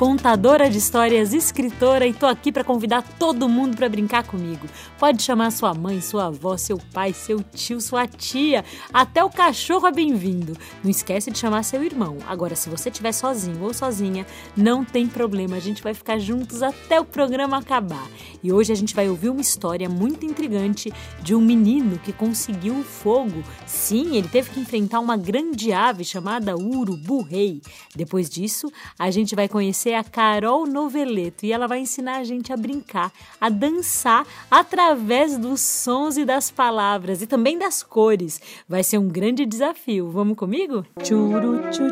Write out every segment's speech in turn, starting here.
contadora de histórias, escritora e tô aqui para convidar todo mundo para brincar comigo. Pode chamar sua mãe, sua avó, seu pai, seu tio, sua tia, até o cachorro é bem-vindo. Não esquece de chamar seu irmão. Agora, se você estiver sozinho ou sozinha, não tem problema, a gente vai ficar juntos até o programa acabar. E hoje a gente vai ouvir uma história muito intrigante de um menino que conseguiu o fogo. Sim, ele teve que enfrentar uma grande ave chamada urubu-rei. Depois disso, a gente vai conhecer a Carol Noveleto e ela vai ensinar a gente a brincar, a dançar através dos sons e das palavras e também das cores. Vai ser um grande desafio. Vamos comigo? Churu tchu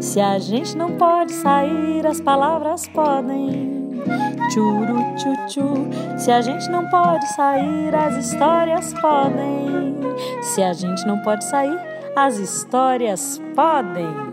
se a gente não pode sair, as palavras podem. Churu tchu se a gente não pode sair, as histórias podem. Se a gente não pode sair, as histórias podem.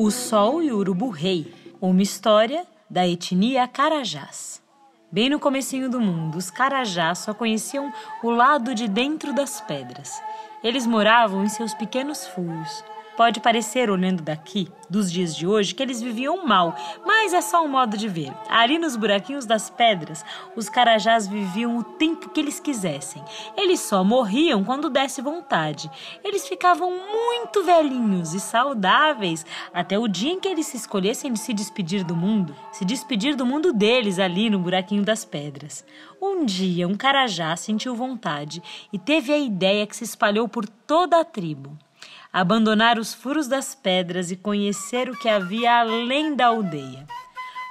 O Sol e o Urubu Rei, uma história da etnia Carajás. Bem no comecinho do mundo, os Carajás só conheciam o lado de dentro das pedras. Eles moravam em seus pequenos furos, Pode parecer, olhando daqui, dos dias de hoje, que eles viviam mal, mas é só um modo de ver. Ali nos buraquinhos das pedras, os carajás viviam o tempo que eles quisessem. Eles só morriam quando desse vontade. Eles ficavam muito velhinhos e saudáveis até o dia em que eles se escolhessem de se despedir do mundo, se despedir do mundo deles ali no buraquinho das pedras. Um dia, um carajá sentiu vontade e teve a ideia que se espalhou por toda a tribo abandonar os furos das pedras e conhecer o que havia além da aldeia.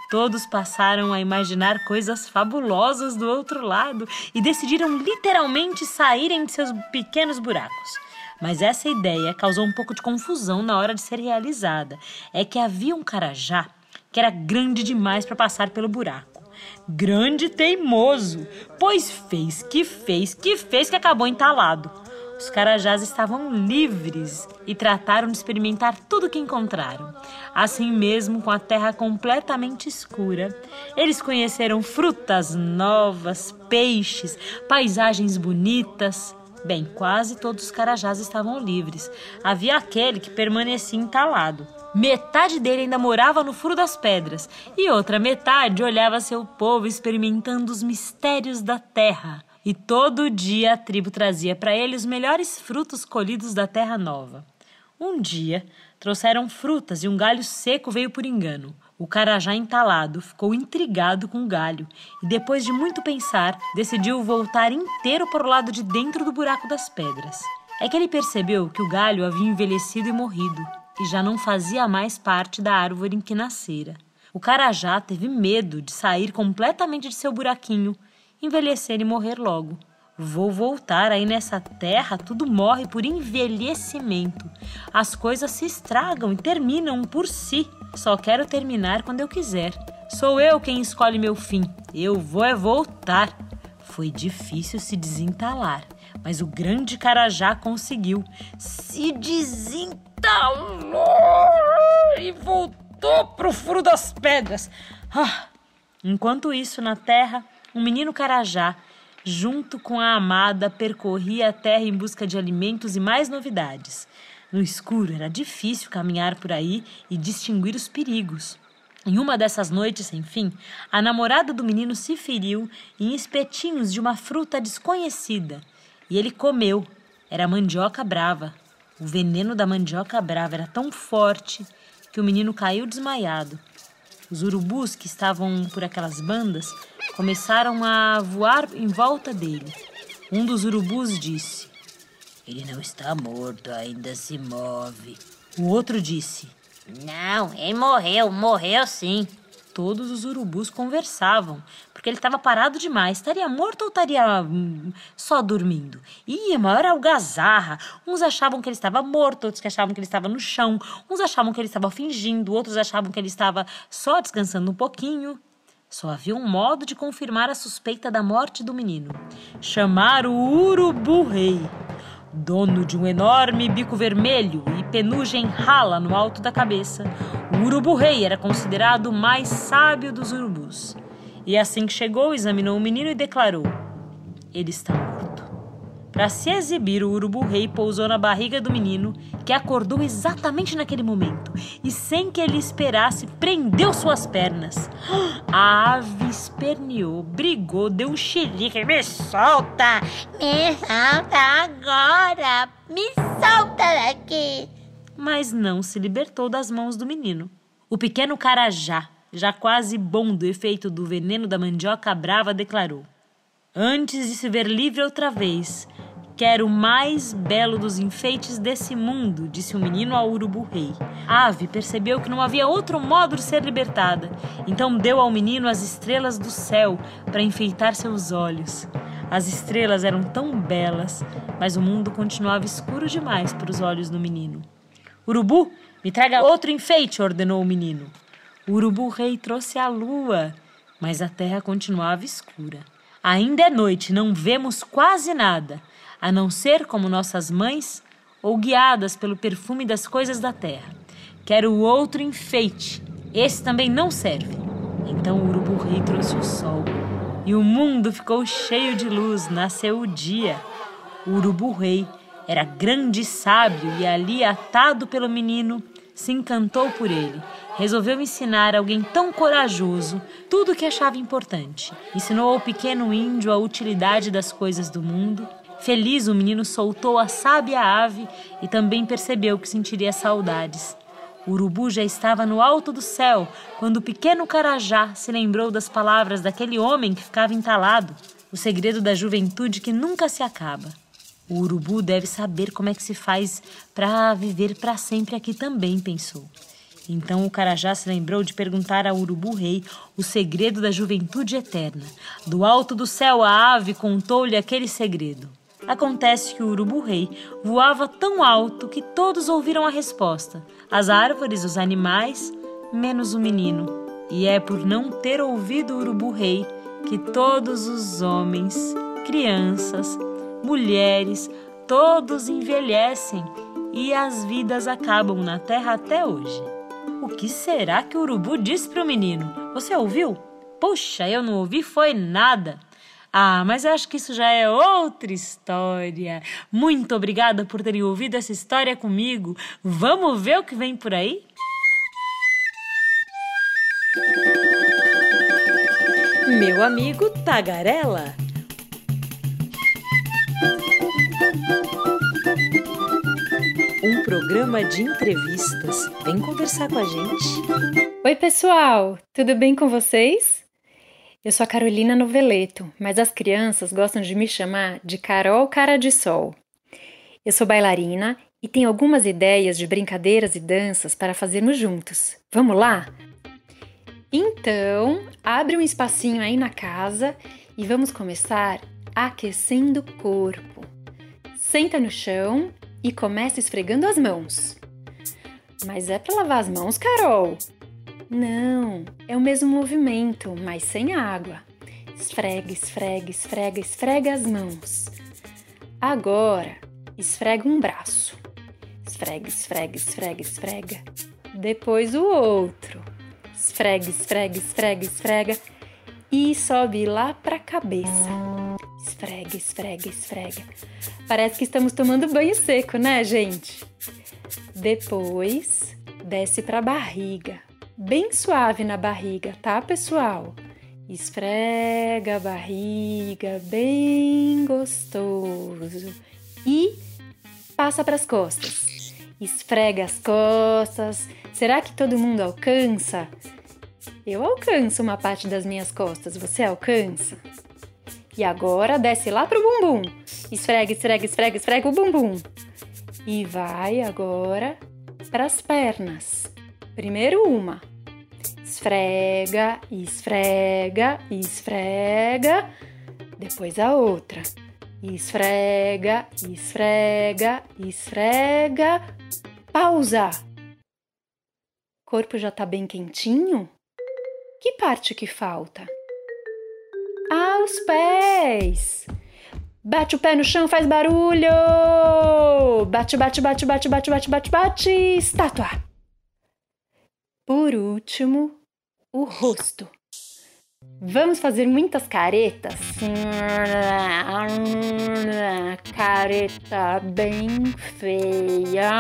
Todos passaram a imaginar coisas fabulosas do outro lado e decidiram literalmente saírem de seus pequenos buracos. Mas essa ideia causou um pouco de confusão na hora de ser realizada. É que havia um carajá que era grande demais para passar pelo buraco. Grande e teimoso, pois fez que fez que fez que acabou entalado. Os carajás estavam livres e trataram de experimentar tudo o que encontraram. Assim mesmo, com a terra completamente escura, eles conheceram frutas novas, peixes, paisagens bonitas. Bem, quase todos os carajás estavam livres. Havia aquele que permanecia entalado. Metade dele ainda morava no furo das pedras e outra metade olhava seu povo experimentando os mistérios da terra e todo dia a tribo trazia para ele os melhores frutos colhidos da terra nova. Um dia, trouxeram frutas e um galho seco veio por engano. O carajá entalado ficou intrigado com o galho e, depois de muito pensar, decidiu voltar inteiro para o lado de dentro do buraco das pedras. É que ele percebeu que o galho havia envelhecido e morrido e já não fazia mais parte da árvore em que nascera. O carajá teve medo de sair completamente de seu buraquinho envelhecer e morrer logo. Vou voltar aí nessa terra, tudo morre por envelhecimento. As coisas se estragam e terminam por si. Só quero terminar quando eu quiser. Sou eu quem escolhe meu fim. Eu vou é voltar. Foi difícil se desentalar, mas o grande Carajá conseguiu. Se desentalou e voltou pro furo das pedras. Ah. Enquanto isso, na terra, um menino carajá, junto com a amada, percorria a terra em busca de alimentos e mais novidades. No escuro era difícil caminhar por aí e distinguir os perigos. Em uma dessas noites sem fim, a namorada do menino se feriu em espetinhos de uma fruta desconhecida e ele comeu. Era mandioca brava. O veneno da mandioca brava era tão forte que o menino caiu desmaiado. Os urubus que estavam por aquelas bandas começaram a voar em volta dele. Um dos urubus disse: Ele não está morto, ainda se move. O outro disse: Não, ele morreu, morreu sim. Todos os urubus conversavam, porque ele estava parado demais. Estaria morto ou estaria hum, só dormindo? Ia, maior algazarra. Uns achavam que ele estava morto, outros que achavam que ele estava no chão. Uns achavam que ele estava fingindo, outros achavam que ele estava só descansando um pouquinho. Só havia um modo de confirmar a suspeita da morte do menino: chamar o urubu-rei. Dono de um enorme bico vermelho e penugem rala no alto da cabeça, o urubu-rei era considerado o mais sábio dos urubus. E assim que chegou, examinou o menino e declarou: Ele está morto. Para se exibir, o urubu-rei pousou na barriga do menino, que acordou exatamente naquele momento, e sem que ele esperasse, prendeu suas pernas. A ave esperneou, brigou, deu um xilique. Me solta! Me solta agora! Me solta daqui! Mas não se libertou das mãos do menino. O pequeno Carajá, já quase bom do efeito do veneno da mandioca brava, declarou: Antes de se ver livre outra vez, Quero o mais belo dos enfeites desse mundo, disse o menino ao urubu-rei. A ave percebeu que não havia outro modo de ser libertada, então deu ao menino as estrelas do céu para enfeitar seus olhos. As estrelas eram tão belas, mas o mundo continuava escuro demais para os olhos do menino. Urubu, me traga outro enfeite, ordenou o menino. O urubu-rei trouxe a lua, mas a terra continuava escura. Ainda é noite, não vemos quase nada a não ser como nossas mães ou guiadas pelo perfume das coisas da terra. Quero outro enfeite. Esse também não serve. Então o urubu-rei trouxe o sol e o mundo ficou cheio de luz. Nasceu o dia. O urubu-rei era grande e sábio e ali, atado pelo menino, se encantou por ele. Resolveu ensinar alguém tão corajoso tudo o que achava importante. Ensinou ao pequeno índio a utilidade das coisas do mundo Feliz, o menino soltou a sábia ave e também percebeu que sentiria saudades. O urubu já estava no alto do céu quando o pequeno carajá se lembrou das palavras daquele homem que ficava entalado, o segredo da juventude que nunca se acaba. O urubu deve saber como é que se faz para viver para sempre aqui também, pensou. Então o Carajá se lembrou de perguntar ao urubu-rei o segredo da juventude eterna. Do alto do céu, a ave contou-lhe aquele segredo. Acontece que o urubu-rei voava tão alto que todos ouviram a resposta: as árvores, os animais, menos o menino. E é por não ter ouvido o urubu-rei que todos os homens, crianças, mulheres, todos envelhecem e as vidas acabam na terra até hoje. O que será que o urubu disse para o menino? Você ouviu? Puxa, eu não ouvi foi nada. Ah, mas eu acho que isso já é outra história. Muito obrigada por terem ouvido essa história comigo. Vamos ver o que vem por aí? Meu amigo Tagarela. Um programa de entrevistas. Vem conversar com a gente. Oi, pessoal, tudo bem com vocês? Eu sou a Carolina Noveleto, mas as crianças gostam de me chamar de Carol Cara de Sol. Eu sou bailarina e tenho algumas ideias de brincadeiras e danças para fazermos juntos. Vamos lá? Então, abre um espacinho aí na casa e vamos começar aquecendo o corpo. Senta no chão e começa esfregando as mãos. Mas é para lavar as mãos, Carol? Não, é o mesmo movimento, mas sem água. Esfrega, esfrega, esfrega, esfrega as mãos. Agora, esfrega um braço. Esfrega, esfrega, esfrega, esfrega. Depois o outro. Esfrega, esfrega, esfrega, esfrega. E sobe lá para a cabeça. Esfrega, esfrega, esfrega. Parece que estamos tomando banho seco, né, gente? Depois, desce para a barriga bem suave na barriga, tá, pessoal? Esfrega a barriga bem gostoso e passa para as costas. Esfrega as costas. Será que todo mundo alcança? Eu alcanço uma parte das minhas costas. Você alcança? E agora desce lá pro bumbum. Esfrega, esfrega, esfrega, esfrega o bumbum. E vai agora para as pernas. Primeiro uma. Esfrega, esfrega, esfrega. Depois a outra. Esfrega, esfrega, esfrega. Pausa. Corpo já tá bem quentinho? Que parte que falta? Ah, os pés! Bate o pé no chão, faz barulho! Bate, bate, bate, bate, bate, bate, bate, bate, estátua! Por último, o rosto. Vamos fazer muitas caretas. Careta bem feia,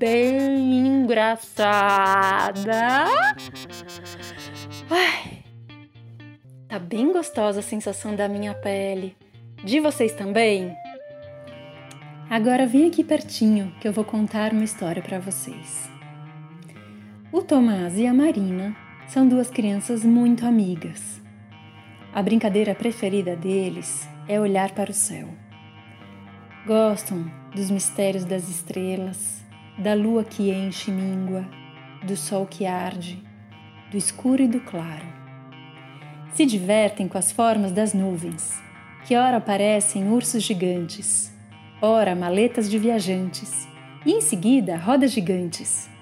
bem engraçada. Ai, tá bem gostosa a sensação da minha pele. De vocês também? Agora vem aqui pertinho que eu vou contar uma história para vocês. O Tomás e a Marina são duas crianças muito amigas. A brincadeira preferida deles é olhar para o céu. Gostam dos mistérios das estrelas, da lua que enche e míngua, do sol que arde, do escuro e do claro. Se divertem com as formas das nuvens, que ora parecem ursos gigantes, ora maletas de viajantes, e em seguida rodas gigantes.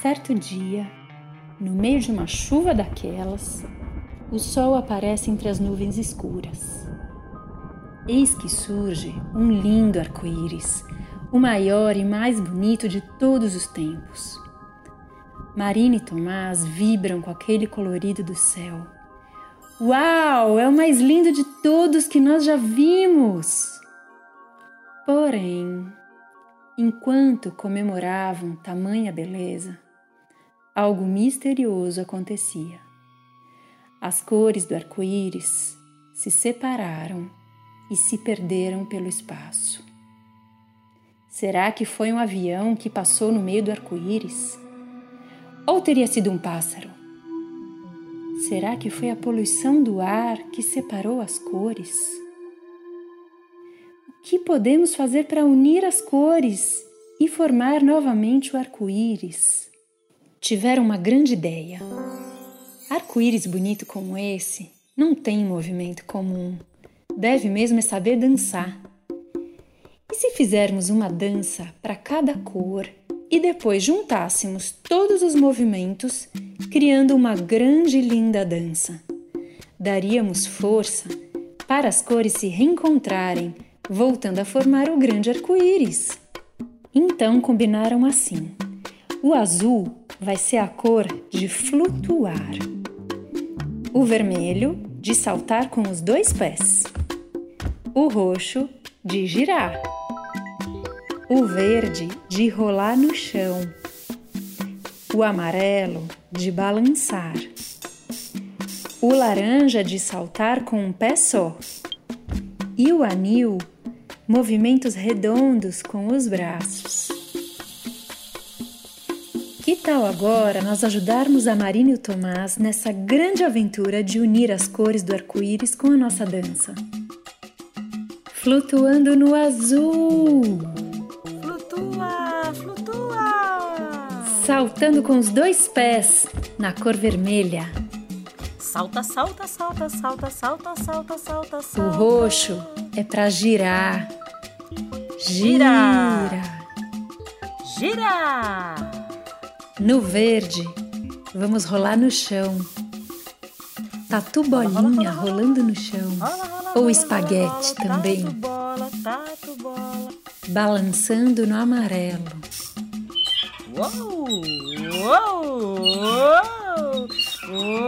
Certo dia, no meio de uma chuva daquelas, o sol aparece entre as nuvens escuras. Eis que surge um lindo arco-íris, o maior e mais bonito de todos os tempos. Marina e Tomás vibram com aquele colorido do céu. Uau! É o mais lindo de todos que nós já vimos! Porém, enquanto comemoravam tamanha beleza, algo misterioso acontecia. As cores do arco-íris se separaram e se perderam pelo espaço. Será que foi um avião que passou no meio do arco-íris? Ou teria sido um pássaro? Será que foi a poluição do ar que separou as cores? O que podemos fazer para unir as cores e formar novamente o arco-íris? Tiveram uma grande ideia. Arco-íris bonito como esse não tem movimento comum. Deve mesmo é saber dançar. E se fizermos uma dança para cada cor e depois juntássemos todos os movimentos, criando uma grande e linda dança? Daríamos força para as cores se reencontrarem, voltando a formar o grande arco-íris. Então combinaram assim: o azul vai ser a cor de flutuar. O vermelho, de saltar com os dois pés. O roxo, de girar. O verde, de rolar no chão. O amarelo, de balançar. O laranja, de saltar com um pé só. E o anil, movimentos redondos com os braços. Que tal agora nós ajudarmos a Marina e o Tomás nessa grande aventura de unir as cores do arco-íris com a nossa dança? Flutuando no azul! Flutua, flutua! Saltando com os dois pés na cor vermelha. Salta, salta, salta, salta, salta, salta, salta, salta. O roxo é para girar. Gira! Gira! Gira! No verde, vamos rolar no chão. Tatu bolinha rolando no chão. Ou espaguete também. Tatu bola, tatu bola. Balançando no amarelo.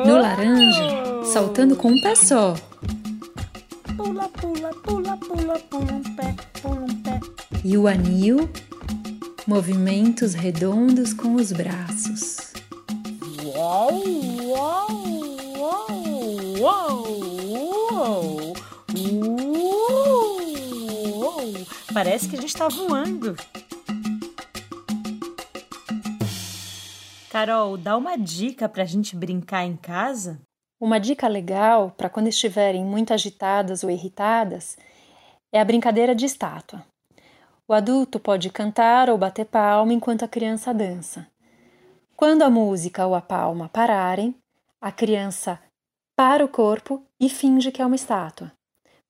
No laranja, saltando com um pé só. Pula, pula, pula, pula, pula um pé, pula um pé. E o anil, movimentos redondos com os braços. Uau, uau, uau, uau, uau. Parece que a gente está voando. Carol, dá uma dica para a gente brincar em casa? Uma dica legal para quando estiverem muito agitadas ou irritadas é a brincadeira de estátua. O adulto pode cantar ou bater palma enquanto a criança dança. Quando a música ou a palma pararem, a criança para o corpo e finge que é uma estátua.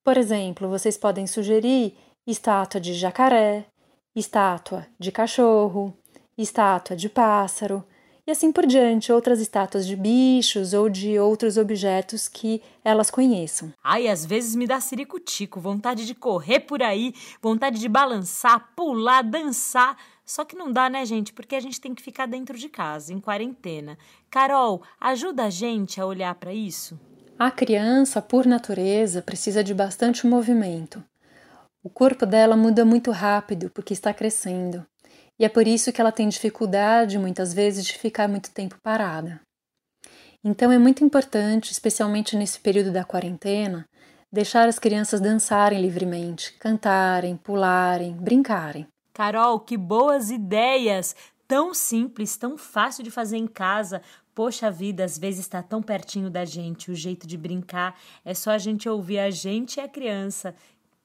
Por exemplo, vocês podem sugerir estátua de jacaré, estátua de cachorro, estátua de pássaro, e assim por diante, outras estátuas de bichos ou de outros objetos que elas conheçam. Ai, às vezes me dá ciricutico, vontade de correr por aí, vontade de balançar, pular, dançar. Só que não dá, né, gente? Porque a gente tem que ficar dentro de casa, em quarentena. Carol, ajuda a gente a olhar para isso? A criança, por natureza, precisa de bastante movimento. O corpo dela muda muito rápido porque está crescendo. E é por isso que ela tem dificuldade, muitas vezes, de ficar muito tempo parada. Então é muito importante, especialmente nesse período da quarentena, deixar as crianças dançarem livremente, cantarem, pularem, brincarem. Carol, que boas ideias! Tão simples, tão fácil de fazer em casa. Poxa vida, às vezes está tão pertinho da gente, o jeito de brincar. É só a gente ouvir a gente e a criança.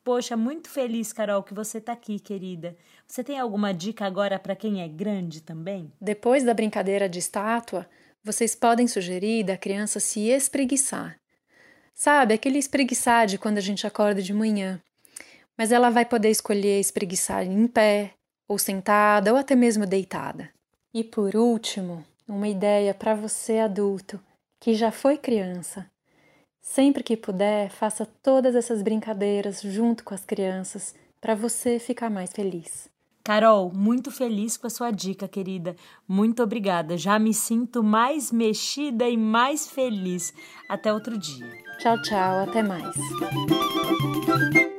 Poxa, muito feliz, Carol, que você está aqui, querida. Você tem alguma dica agora para quem é grande também? Depois da brincadeira de estátua, vocês podem sugerir da criança se espreguiçar. Sabe, aquele espreguiçar de quando a gente acorda de manhã. Mas ela vai poder escolher espreguiçar em pé, ou sentada, ou até mesmo deitada. E por último, uma ideia para você adulto que já foi criança. Sempre que puder, faça todas essas brincadeiras junto com as crianças para você ficar mais feliz. Carol, muito feliz com a sua dica, querida. Muito obrigada. Já me sinto mais mexida e mais feliz. Até outro dia. Tchau, tchau. Até mais.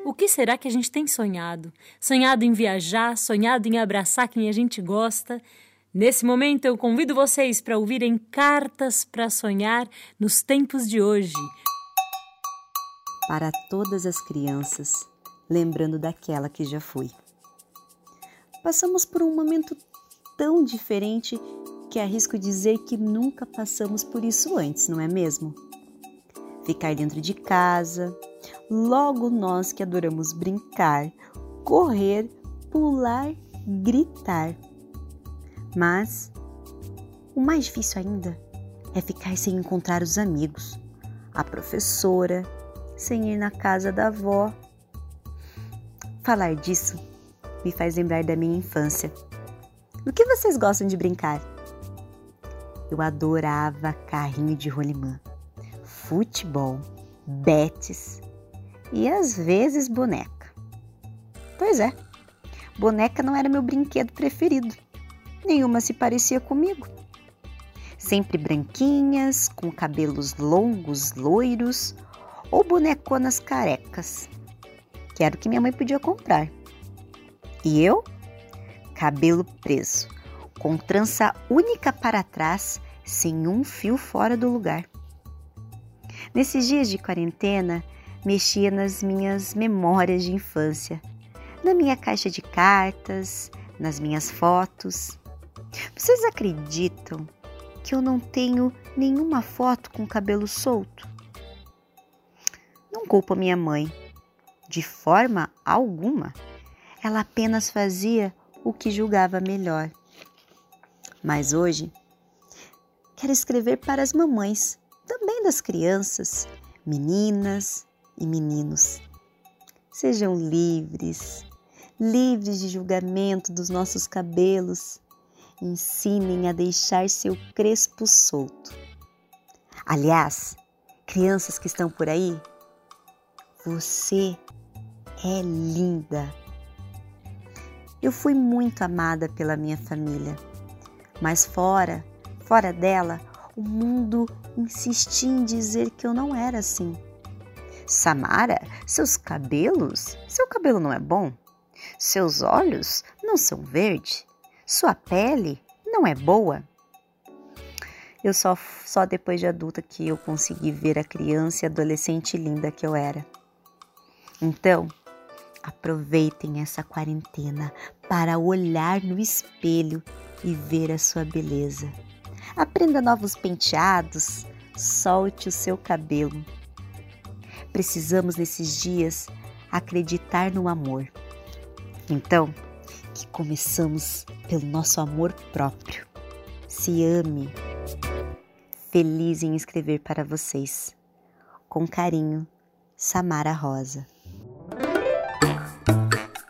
O que será que a gente tem sonhado? Sonhado em viajar, sonhado em abraçar quem a gente gosta. Nesse momento, eu convido vocês para ouvirem Cartas para Sonhar nos tempos de hoje para todas as crianças, lembrando daquela que já foi. Passamos por um momento tão diferente que arrisco dizer que nunca passamos por isso antes, não é mesmo? Ficar dentro de casa, logo nós que adoramos brincar, correr, pular, gritar. Mas o mais difícil ainda é ficar sem encontrar os amigos, a professora, sem ir na casa da avó. Falar disso me faz lembrar da minha infância. No que vocês gostam de brincar? Eu adorava carrinho de rolimã, futebol, betes e às vezes boneca. Pois é, boneca não era meu brinquedo preferido. Nenhuma se parecia comigo. Sempre branquinhas, com cabelos longos, loiros ou boneconas carecas, que era o que minha mãe podia comprar. E eu? Cabelo preso, com trança única para trás, sem um fio fora do lugar. Nesses dias de quarentena, mexia nas minhas memórias de infância, na minha caixa de cartas, nas minhas fotos. Vocês acreditam que eu não tenho nenhuma foto com cabelo solto? Não culpo minha mãe. De forma alguma. Ela apenas fazia o que julgava melhor. Mas hoje, quero escrever para as mamães, também das crianças, meninas e meninos. Sejam livres, livres de julgamento dos nossos cabelos. Ensinem a deixar seu crespo solto. Aliás, crianças que estão por aí, você é linda. Eu fui muito amada pela minha família, mas fora, fora dela, o mundo insistia em dizer que eu não era assim. Samara, seus cabelos? Seu cabelo não é bom? Seus olhos não são verdes? Sua pele não é boa? Eu só, só depois de adulta que eu consegui ver a criança e adolescente linda que eu era. Então, aproveitem essa quarentena para olhar no espelho e ver a sua beleza. Aprenda novos penteados, solte o seu cabelo. Precisamos nesses dias acreditar no amor. Então, que começamos pelo nosso amor próprio. Se ame. Feliz em escrever para vocês. Com carinho, Samara Rosa.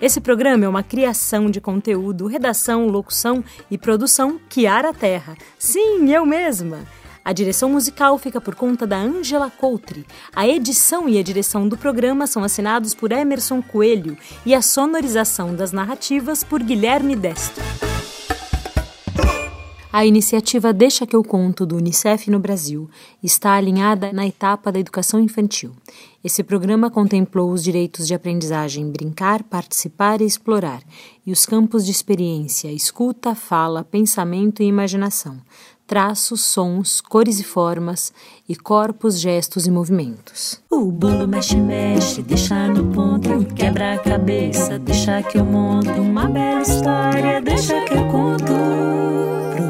Esse programa é uma criação de conteúdo, redação, locução e produção Kiara Terra. Sim, eu mesma. A direção musical fica por conta da Angela Coutri. A edição e a direção do programa são assinados por Emerson Coelho e a sonorização das narrativas por Guilherme Destro. A iniciativa Deixa que eu conto do Unicef no Brasil está alinhada na etapa da educação infantil. Esse programa contemplou os direitos de aprendizagem brincar, participar e explorar, e os campos de experiência, escuta, fala, pensamento e imaginação, traços, sons, cores e formas, e corpos, gestos e movimentos. O bolo mexe, mexe, deixa no ponto, quebra a cabeça, deixa que eu monto uma bela história, deixa que eu conto.